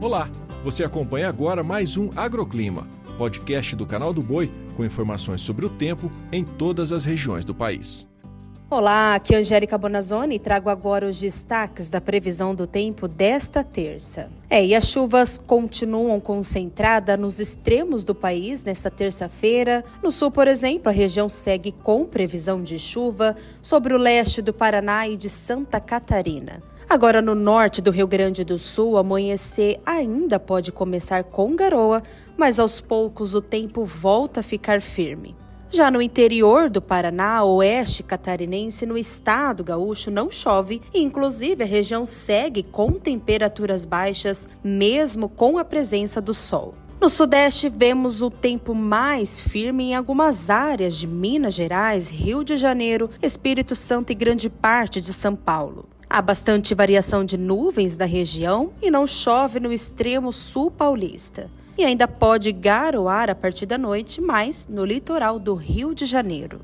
Olá, você acompanha agora mais um Agroclima, podcast do canal do Boi com informações sobre o tempo em todas as regiões do país. Olá, aqui é Angélica Bonazzoni e trago agora os destaques da previsão do tempo desta terça. É, e as chuvas continuam concentradas nos extremos do país nesta terça-feira. No sul, por exemplo, a região segue com previsão de chuva sobre o leste do Paraná e de Santa Catarina. Agora, no norte do Rio Grande do Sul, amanhecer ainda pode começar com garoa, mas aos poucos o tempo volta a ficar firme. Já no interior do Paraná, oeste catarinense, no estado gaúcho, não chove e, inclusive, a região segue com temperaturas baixas, mesmo com a presença do sol. No Sudeste, vemos o tempo mais firme em algumas áreas de Minas Gerais, Rio de Janeiro, Espírito Santo e grande parte de São Paulo. Há bastante variação de nuvens da região e não chove no extremo sul paulista. E ainda pode garoar a partir da noite, mais no litoral do Rio de Janeiro.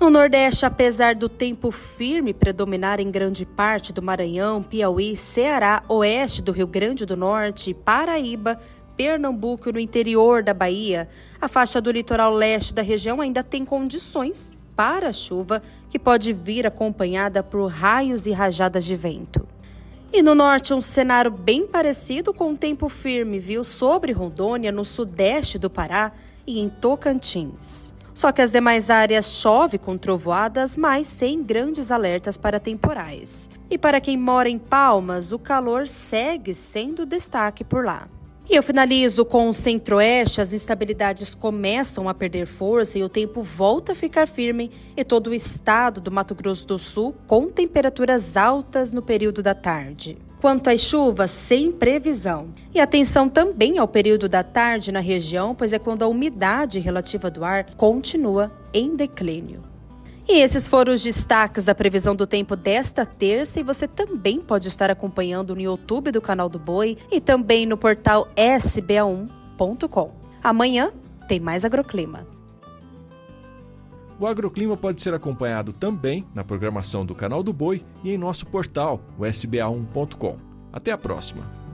No Nordeste, apesar do tempo firme predominar em grande parte do Maranhão, Piauí, Ceará, oeste do Rio Grande do Norte, Paraíba, Pernambuco e no interior da Bahia, a faixa do litoral leste da região ainda tem condições para a chuva, que pode vir acompanhada por raios e rajadas de vento. E no norte, um cenário bem parecido com o tempo firme, viu, sobre Rondônia, no sudeste do Pará e em Tocantins. Só que as demais áreas chove com trovoadas, mas sem grandes alertas para temporais. E para quem mora em Palmas, o calor segue sendo destaque por lá. E eu finalizo com o centro-oeste, as instabilidades começam a perder força e o tempo volta a ficar firme em todo o estado do Mato Grosso do Sul, com temperaturas altas no período da tarde. Quanto às chuvas, sem previsão. E atenção também ao período da tarde na região, pois é quando a umidade relativa do ar continua em declínio. E esses foram os destaques da previsão do tempo desta terça e você também pode estar acompanhando no YouTube do canal do Boi e também no portal sba1.com. Amanhã tem mais agroclima. O agroclima pode ser acompanhado também na programação do canal do Boi e em nosso portal, o sba1.com. Até a próxima.